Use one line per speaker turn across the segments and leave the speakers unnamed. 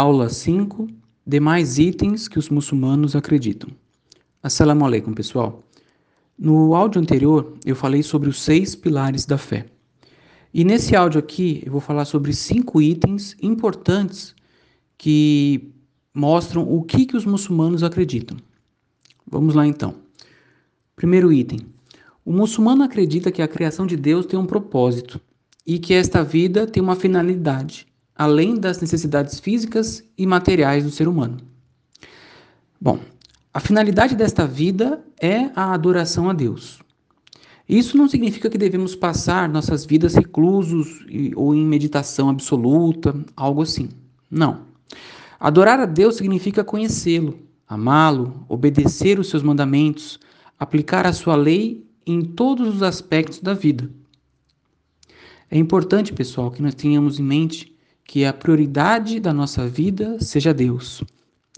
Aula 5. Demais itens que os muçulmanos acreditam. Assalamu alaikum, pessoal. No áudio anterior, eu falei sobre os seis pilares da fé. E nesse áudio aqui, eu vou falar sobre cinco itens importantes que mostram o que, que os muçulmanos acreditam. Vamos lá então. Primeiro item. O muçulmano acredita que a criação de Deus tem um propósito e que esta vida tem uma finalidade, além das necessidades físicas e materiais do ser humano. Bom, a finalidade desta vida é a adoração a Deus. Isso não significa que devemos passar nossas vidas reclusos ou em meditação absoluta, algo assim. Não. Adorar a Deus significa conhecê-lo, amá-lo, obedecer os seus mandamentos, aplicar a sua lei em todos os aspectos da vida. É importante, pessoal, que nós tenhamos em mente que a prioridade da nossa vida seja Deus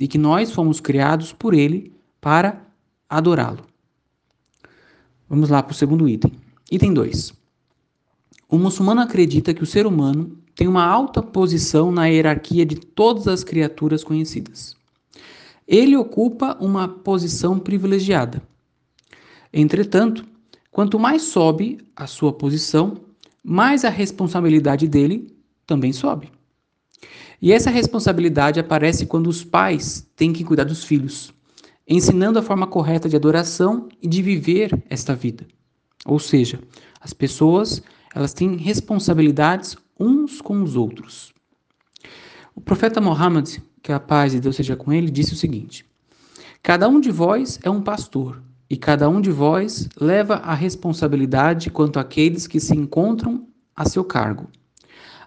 e que nós fomos criados por Ele para adorá-lo. Vamos lá para o segundo item. Item 2. O muçulmano acredita que o ser humano tem uma alta posição na hierarquia de todas as criaturas conhecidas. Ele ocupa uma posição privilegiada. Entretanto, quanto mais sobe a sua posição, mais a responsabilidade dele também sobe. E essa responsabilidade aparece quando os pais têm que cuidar dos filhos, ensinando a forma correta de adoração e de viver esta vida. Ou seja, as pessoas, elas têm responsabilidades uns com os outros. O profeta Muhammad, que a paz de Deus seja com ele, disse o seguinte: Cada um de vós é um pastor, e cada um de vós leva a responsabilidade quanto àqueles que se encontram a seu cargo.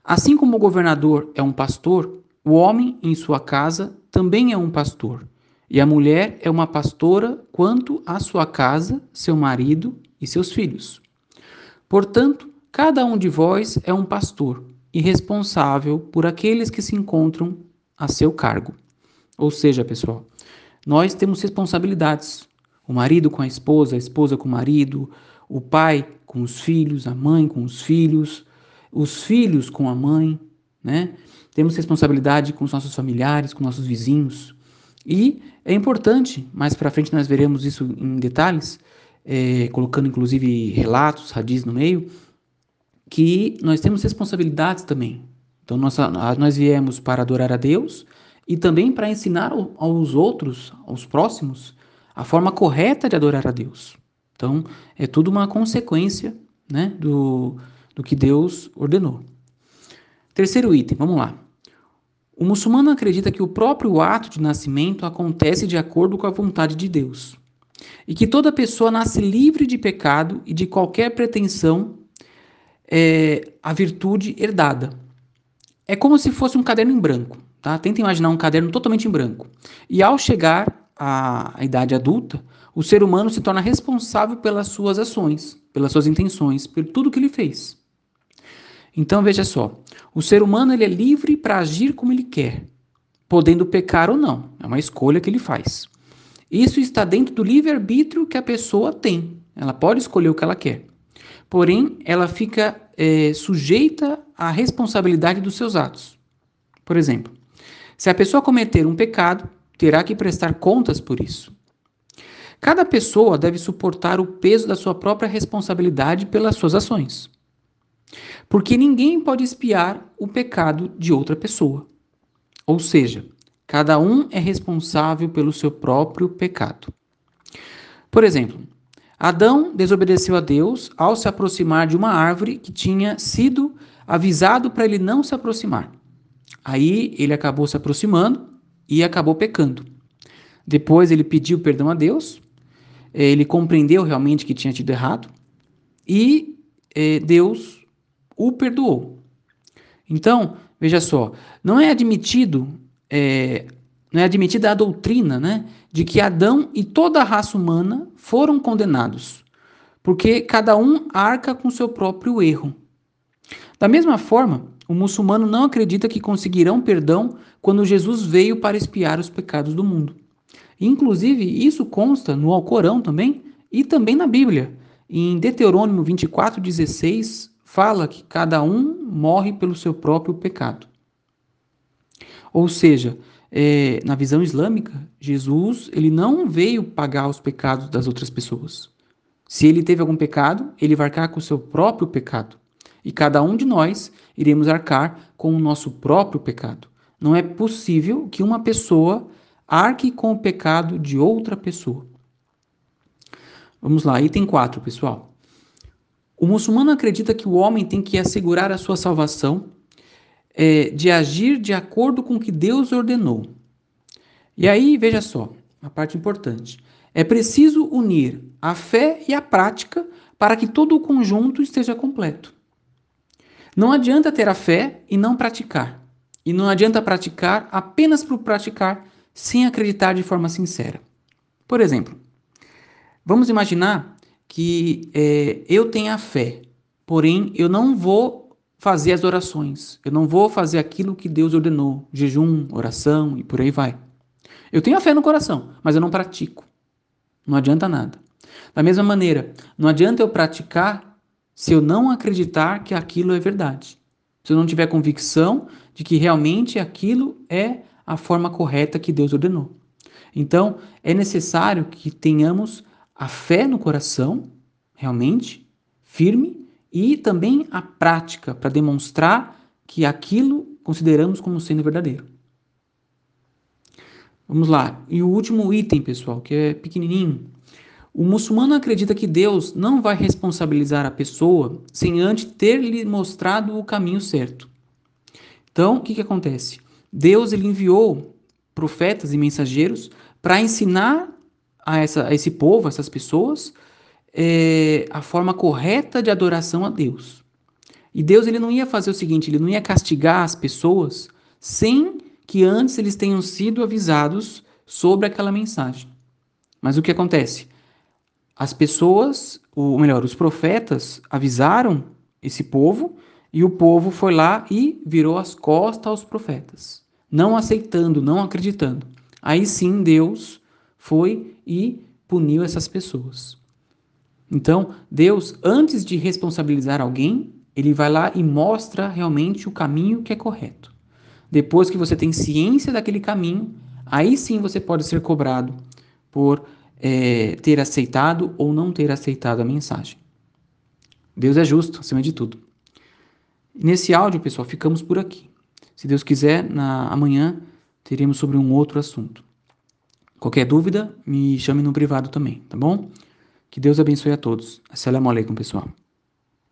Assim como o governador é um pastor, o homem em sua casa também é um pastor, e a mulher é uma pastora quanto à sua casa, seu marido e seus filhos. Portanto, cada um de vós é um pastor e responsável por aqueles que se encontram a seu cargo. Ou seja, pessoal, nós temos responsabilidades. O marido com a esposa, a esposa com o marido, o pai com os filhos, a mãe com os filhos, os filhos com a mãe, né? Temos responsabilidade com os nossos familiares, com nossos vizinhos. E é importante, mais para frente nós veremos isso em detalhes, é, colocando inclusive relatos, radis no meio, que nós temos responsabilidades também. Então nós, nós viemos para adorar a Deus e também para ensinar aos outros, aos próximos, a forma correta de adorar a Deus. Então é tudo uma consequência né, do, do que Deus ordenou. Terceiro item, vamos lá. O muçulmano acredita que o próprio ato de nascimento acontece de acordo com a vontade de Deus e que toda pessoa nasce livre de pecado e de qualquer pretensão é, à virtude herdada. É como se fosse um caderno em branco. Tá? Tenta imaginar um caderno totalmente em branco. E ao chegar à idade adulta, o ser humano se torna responsável pelas suas ações, pelas suas intenções, por tudo que ele fez. Então veja só, o ser humano ele é livre para agir como ele quer, podendo pecar ou não. É uma escolha que ele faz. Isso está dentro do livre-arbítrio que a pessoa tem. Ela pode escolher o que ela quer. Porém, ela fica é, sujeita à responsabilidade dos seus atos. Por exemplo, se a pessoa cometer um pecado, terá que prestar contas por isso. Cada pessoa deve suportar o peso da sua própria responsabilidade pelas suas ações. Porque ninguém pode espiar o pecado de outra pessoa. Ou seja, cada um é responsável pelo seu próprio pecado. Por exemplo, Adão desobedeceu a Deus ao se aproximar de uma árvore que tinha sido avisado para ele não se aproximar. Aí ele acabou se aproximando e acabou pecando. Depois ele pediu perdão a Deus, eh, ele compreendeu realmente que tinha tido errado e eh, Deus o perdoou. Então, veja só, não é admitido, é, não é admitida a doutrina, né, de que Adão e toda a raça humana foram condenados, porque cada um arca com seu próprio erro. Da mesma forma, o muçulmano não acredita que conseguirão perdão quando Jesus veio para espiar os pecados do mundo. Inclusive, isso consta no Alcorão também e também na Bíblia. Em Deuteronômio 24, 16, fala que cada um morre pelo seu próprio pecado. Ou seja, é, na visão islâmica, Jesus ele não veio pagar os pecados das outras pessoas. Se ele teve algum pecado, ele vai arcar com o seu próprio pecado. E cada um de nós iremos arcar com o nosso próprio pecado. Não é possível que uma pessoa arque com o pecado de outra pessoa. Vamos lá, item 4, pessoal. O muçulmano acredita que o homem tem que assegurar a sua salvação é, de agir de acordo com o que Deus ordenou. E aí, veja só, a parte importante. É preciso unir a fé e a prática para que todo o conjunto esteja completo. Não adianta ter a fé e não praticar. E não adianta praticar apenas por praticar, sem acreditar de forma sincera. Por exemplo, vamos imaginar que é, eu tenha fé, porém eu não vou fazer as orações. Eu não vou fazer aquilo que Deus ordenou, jejum, oração e por aí vai. Eu tenho a fé no coração, mas eu não pratico. Não adianta nada. Da mesma maneira, não adianta eu praticar se eu não acreditar que aquilo é verdade. Se eu não tiver convicção de que realmente aquilo é a forma correta que Deus ordenou. Então, é necessário que tenhamos a fé no coração, realmente, firme, e também a prática para demonstrar que aquilo consideramos como sendo verdadeiro. Vamos lá. E o último item, pessoal, que é pequenininho. O muçulmano acredita que Deus não vai responsabilizar a pessoa sem antes ter lhe mostrado o caminho certo. Então, o que, que acontece? Deus ele enviou profetas e mensageiros para ensinar a, essa, a esse povo, a essas pessoas, é, a forma correta de adoração a Deus. E Deus ele não ia fazer o seguinte, ele não ia castigar as pessoas sem que antes eles tenham sido avisados sobre aquela mensagem. Mas o que acontece? As pessoas, ou melhor, os profetas avisaram esse povo e o povo foi lá e virou as costas aos profetas, não aceitando, não acreditando. Aí sim Deus foi e puniu essas pessoas. Então, Deus, antes de responsabilizar alguém, ele vai lá e mostra realmente o caminho que é correto. Depois que você tem ciência daquele caminho, aí sim você pode ser cobrado por é, ter aceitado ou não ter aceitado a mensagem. Deus é justo, acima de tudo. Nesse áudio, pessoal, ficamos por aqui. Se Deus quiser, na amanhã teremos sobre um outro assunto. Qualquer dúvida, me chame no privado também, tá bom? Que Deus abençoe a todos. Assalamu alaikum, pessoal.